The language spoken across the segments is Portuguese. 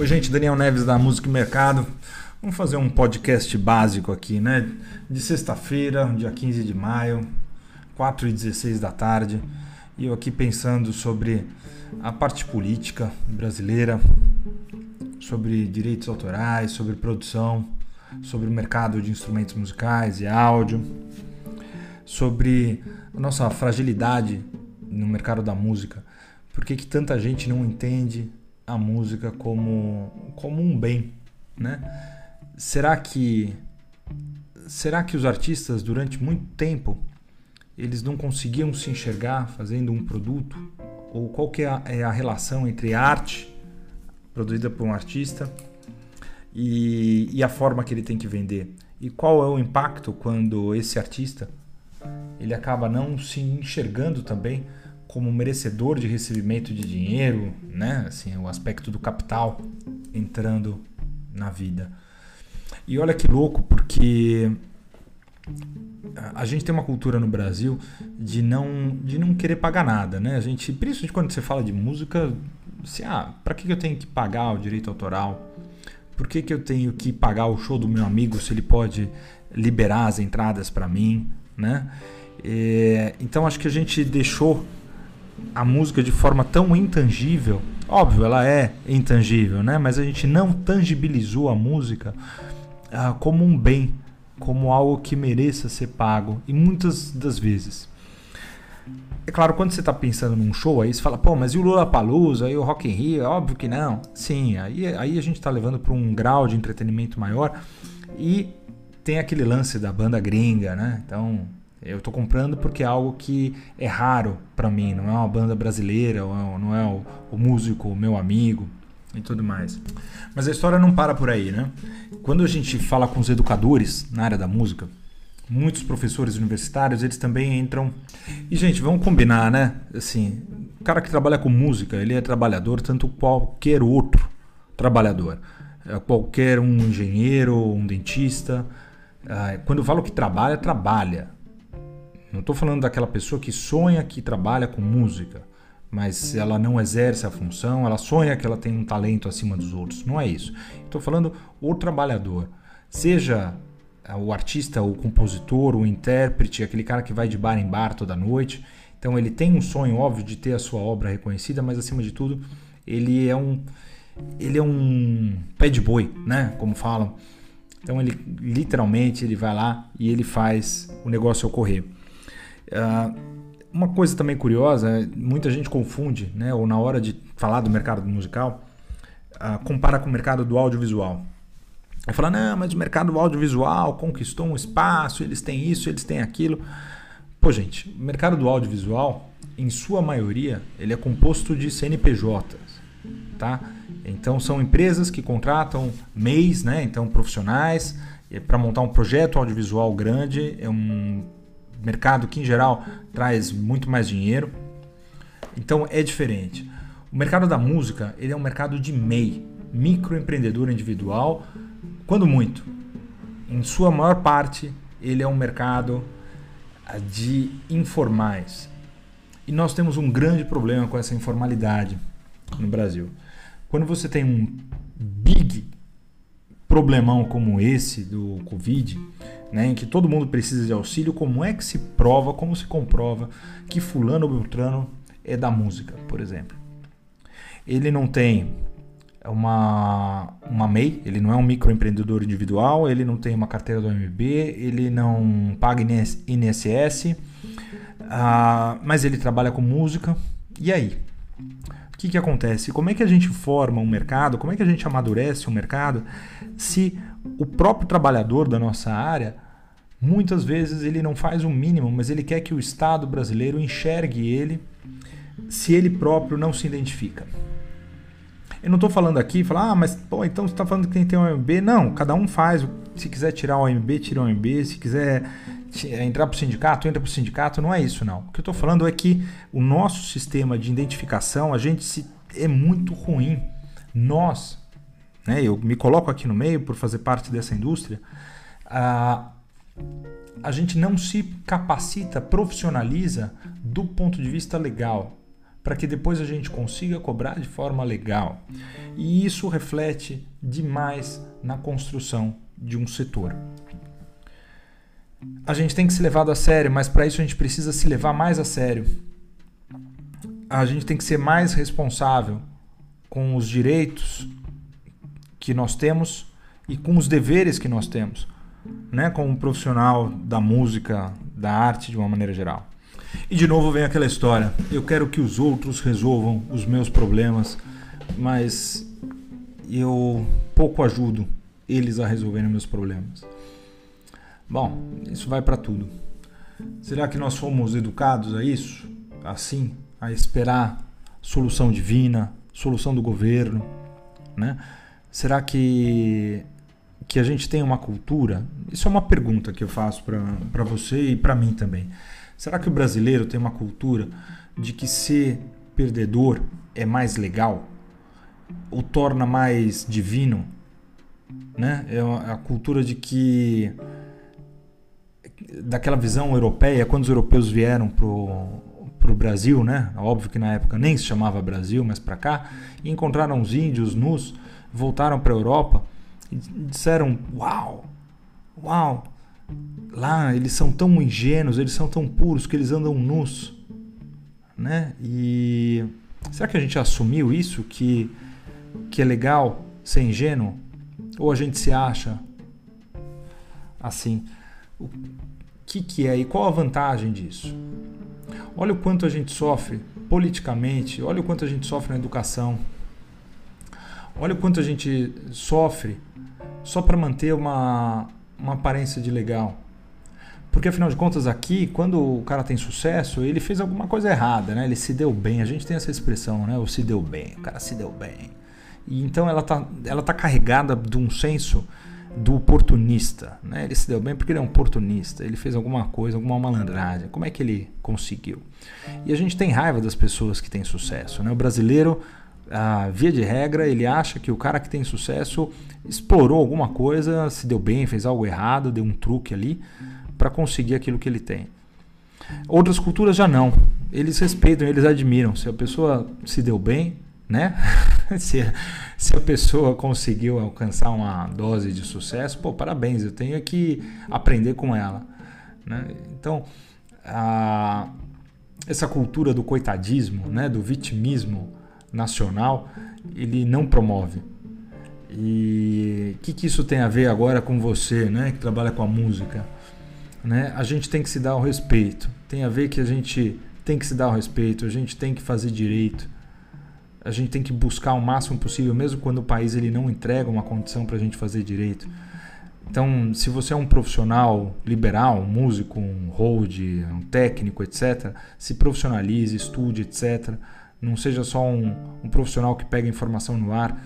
Oi, gente, Daniel Neves da Música e Mercado. Vamos fazer um podcast básico aqui, né? De sexta-feira, dia 15 de maio, 4 e 16 da tarde. E eu aqui pensando sobre a parte política brasileira, sobre direitos autorais, sobre produção, sobre o mercado de instrumentos musicais e áudio, sobre a nossa fragilidade no mercado da música. Por que, que tanta gente não entende a música como, como um bem, né? Será que será que os artistas durante muito tempo eles não conseguiam se enxergar fazendo um produto ou qual que é a, é a relação entre arte produzida por um artista e, e a forma que ele tem que vender e qual é o impacto quando esse artista ele acaba não se enxergando também como merecedor de recebimento de dinheiro, né? Assim, o aspecto do capital entrando na vida. E olha que louco, porque a gente tem uma cultura no Brasil de não de não querer pagar nada, né? A gente, principalmente quando você fala de música, assim, ah, para que eu tenho que pagar o direito autoral? Por que, que eu tenho que pagar o show do meu amigo se ele pode liberar as entradas para mim, né? É, então acho que a gente deixou a música de forma tão intangível. Óbvio, ela é intangível, né? Mas a gente não tangibilizou a música ah, como um bem, como algo que mereça ser pago. E muitas das vezes. É claro, quando você está pensando num show, aí você fala, pô, mas e o Lula Palusa, e o Rock in Rio? Óbvio que não. Sim, aí, aí a gente está levando para um grau de entretenimento maior. E tem aquele lance da banda gringa, né? Então, eu estou comprando porque é algo que é raro para mim, não é uma banda brasileira, não é o, o músico, o meu amigo e tudo mais. Mas a história não para por aí, né? Quando a gente fala com os educadores na área da música, muitos professores universitários, eles também entram. E gente, vamos combinar, né? Assim, o cara que trabalha com música, ele é trabalhador tanto qualquer outro trabalhador. É qualquer um engenheiro, um dentista. Ah, quando eu falo que trabalha, trabalha não estou falando daquela pessoa que sonha que trabalha com música, mas ela não exerce a função, ela sonha que ela tem um talento acima dos outros. Não é isso. Estou falando o trabalhador. Seja o artista, o compositor, o intérprete, aquele cara que vai de bar em bar toda noite. Então ele tem um sonho óbvio de ter a sua obra reconhecida, mas acima de tudo, ele é um ele é um pé de boi, né, como falam. Então ele literalmente ele vai lá e ele faz o negócio ocorrer. Uh, uma coisa também curiosa, muita gente confunde, né, ou na hora de falar do mercado musical, uh, compara com o mercado do audiovisual. Aí fala, não, mas o mercado audiovisual conquistou um espaço, eles têm isso, eles têm aquilo. Pô, gente, o mercado do audiovisual, em sua maioria, ele é composto de CNPJs, tá? Então são empresas que contratam MEIs, né? Então profissionais, para montar um projeto audiovisual grande, é um mercado que em geral traz muito mais dinheiro. Então é diferente. O mercado da música ele é um mercado de MEI, microempreendedor individual, quando muito. Em sua maior parte, ele é um mercado ah, de informais. E nós temos um grande problema com essa informalidade no Brasil. Quando você tem um big problemão como esse do Covid, né, em que todo mundo precisa de auxílio, como é que se prova, como se comprova que fulano ou beltrano é da música, por exemplo? Ele não tem uma, uma MEI, ele não é um microempreendedor individual, ele não tem uma carteira do OMB, ele não paga INSS, uh, mas ele trabalha com música. E aí? Que, que acontece? Como é que a gente forma um mercado? Como é que a gente amadurece um mercado se o próprio trabalhador da nossa área, muitas vezes ele não faz o mínimo, mas ele quer que o Estado brasileiro enxergue ele se ele próprio não se identifica. Eu não estou falando aqui, falar, ah, mas pô, então você está falando que tem OMB? Não, cada um faz. Se quiser tirar o OMB, tira o OMB. Se quiser entrar para o sindicato, entra para o sindicato. Não é isso, não. O que eu estou falando é que o nosso sistema de identificação, a gente se, é muito ruim. Nós, né, eu me coloco aqui no meio por fazer parte dessa indústria, a, a gente não se capacita, profissionaliza do ponto de vista legal. para que depois a gente consiga cobrar de forma legal. E isso reflete demais na construção de um setor. A gente tem que se levar a sério, mas para isso a gente precisa se levar mais a sério. A gente tem que ser mais responsável com os direitos que nós temos e com os deveres que nós temos, né, como profissional da música, da arte de uma maneira geral. E de novo vem aquela história: eu quero que os outros resolvam os meus problemas, mas eu pouco ajudo eles a resolverem meus problemas. Bom, isso vai para tudo. Será que nós fomos educados a isso? Assim, a esperar solução divina, solução do governo, né? Será que que a gente tem uma cultura? Isso é uma pergunta que eu faço para você e para mim também. Será que o brasileiro tem uma cultura de que ser perdedor é mais legal? O torna mais divino? Né? É a cultura de que daquela visão europeia, quando os europeus vieram para o Brasil, né? Óbvio que na época nem se chamava Brasil, mas para cá, e encontraram os índios nus, voltaram para a Europa e disseram: Uau, uau, lá eles são tão ingênuos, eles são tão puros que eles andam nus, né? E será que a gente assumiu isso que que é legal ser ingênuo? Ou a gente se acha assim? O que, que é e qual a vantagem disso? Olha o quanto a gente sofre politicamente, olha o quanto a gente sofre na educação, olha o quanto a gente sofre só para manter uma, uma aparência de legal. Porque afinal de contas aqui, quando o cara tem sucesso, ele fez alguma coisa errada, né? Ele se deu bem. A gente tem essa expressão, né? O se deu bem, o cara se deu bem. E então ela tá, ela tá carregada de um senso do oportunista. Né? Ele se deu bem porque ele é um oportunista, ele fez alguma coisa, alguma malandragem. Como é que ele conseguiu? E a gente tem raiva das pessoas que têm sucesso. Né? O brasileiro, a via de regra, ele acha que o cara que tem sucesso explorou alguma coisa, se deu bem, fez algo errado, deu um truque ali para conseguir aquilo que ele tem. Outras culturas já não. Eles respeitam, eles admiram. Se a pessoa se deu bem, né? se, se a pessoa conseguiu alcançar uma dose de sucesso, pô, parabéns, eu tenho que aprender com ela. Né? Então, a, essa cultura do coitadismo, né, do vitimismo nacional, ele não promove. E o que, que isso tem a ver agora com você, né, que trabalha com a música? Né? A gente tem que se dar o respeito. Tem a ver que a gente tem que se dar o respeito, a gente tem que fazer direito a gente tem que buscar o máximo possível, mesmo quando o país ele não entrega uma condição para a gente fazer direito. Então, se você é um profissional liberal, um músico, um hold, um técnico, etc., se profissionalize, estude, etc. Não seja só um, um profissional que pega informação no ar.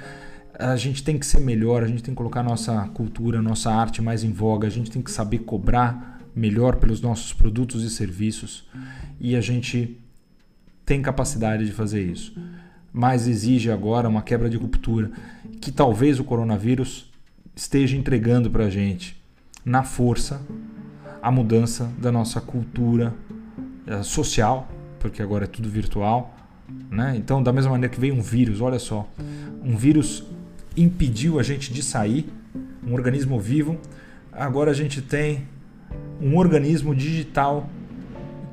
A gente tem que ser melhor, a gente tem que colocar nossa cultura, nossa arte mais em voga, a gente tem que saber cobrar melhor pelos nossos produtos e serviços e a gente tem capacidade de fazer isso mas exige agora uma quebra de ruptura que talvez o coronavírus esteja entregando para a gente na força a mudança da nossa cultura eh, social, porque agora é tudo virtual. Né? Então, da mesma maneira que veio um vírus, olha só, um vírus impediu a gente de sair, um organismo vivo, agora a gente tem um organismo digital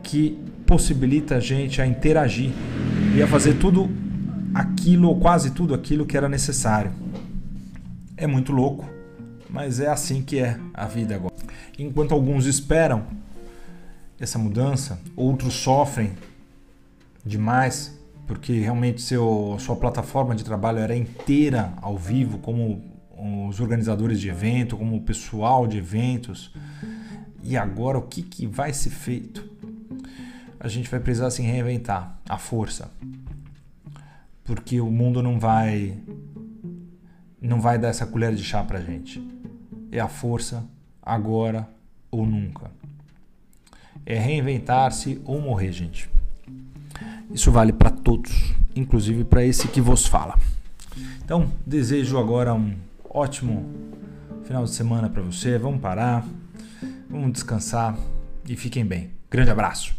que possibilita a gente a interagir e a fazer tudo aquilo ou quase tudo aquilo que era necessário. É muito louco, mas é assim que é a vida agora. Enquanto alguns esperam essa mudança, outros sofrem demais porque realmente seu, sua plataforma de trabalho era inteira ao vivo, como os organizadores de evento, como o pessoal de eventos. E agora o que, que vai ser feito? A gente vai precisar se reinventar, a força porque o mundo não vai não vai dar essa colher de chá pra gente. É a força agora ou nunca. É reinventar-se ou morrer, gente. Isso vale para todos, inclusive para esse que vos fala. Então, desejo agora um ótimo final de semana para você. Vamos parar, vamos descansar e fiquem bem. Grande abraço.